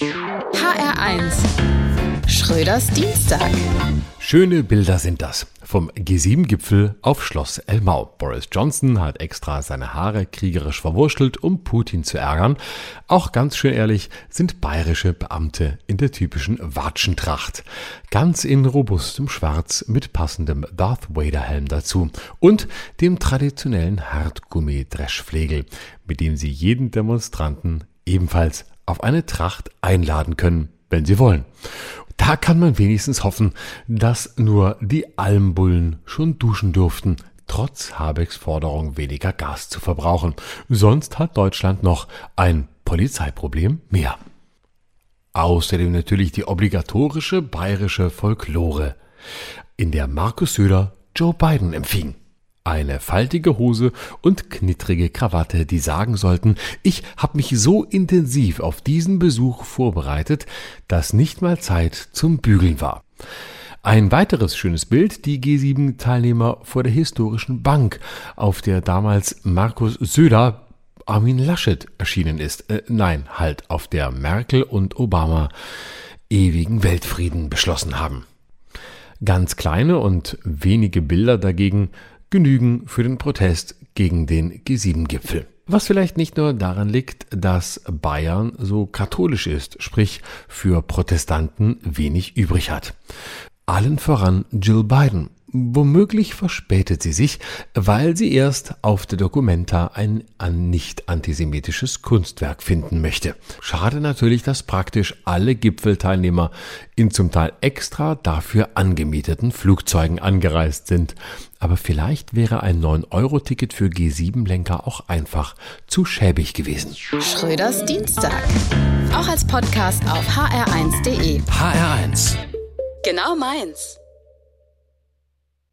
HR1 Schröders Dienstag. Schöne Bilder sind das. Vom G7-Gipfel auf Schloss Elmau. Boris Johnson hat extra seine Haare kriegerisch verwurstelt, um Putin zu ärgern. Auch ganz schön ehrlich sind bayerische Beamte in der typischen Watschentracht. Ganz in robustem Schwarz mit passendem Darth Vader-Helm dazu. Und dem traditionellen Hartgummi-Dreschflegel, mit dem sie jeden Demonstranten ebenfalls auf eine Tracht einladen können, wenn sie wollen. Da kann man wenigstens hoffen, dass nur die Almbullen schon duschen durften, trotz Habecks Forderung, weniger Gas zu verbrauchen. Sonst hat Deutschland noch ein Polizeiproblem mehr. Außerdem natürlich die obligatorische bayerische Folklore, in der Markus Söder Joe Biden empfing eine faltige Hose und knittrige Krawatte, die sagen sollten, ich habe mich so intensiv auf diesen Besuch vorbereitet, dass nicht mal Zeit zum Bügeln war. Ein weiteres schönes Bild, die G7-Teilnehmer vor der historischen Bank, auf der damals Markus Söder Armin Laschet erschienen ist. Äh, nein, halt auf der Merkel und Obama ewigen Weltfrieden beschlossen haben. Ganz kleine und wenige Bilder dagegen genügen für den Protest gegen den G7-Gipfel. Was vielleicht nicht nur daran liegt, dass Bayern so katholisch ist, sprich für Protestanten wenig übrig hat. Allen voran Jill Biden, Womöglich verspätet sie sich, weil sie erst auf der Documenta ein nicht antisemitisches Kunstwerk finden möchte. Schade natürlich, dass praktisch alle Gipfelteilnehmer in zum Teil extra dafür angemieteten Flugzeugen angereist sind. Aber vielleicht wäre ein 9-Euro-Ticket für G7-Lenker auch einfach zu schäbig gewesen. Schröders Dienstag. Auch als Podcast auf hr1.de. HR1. Genau meins.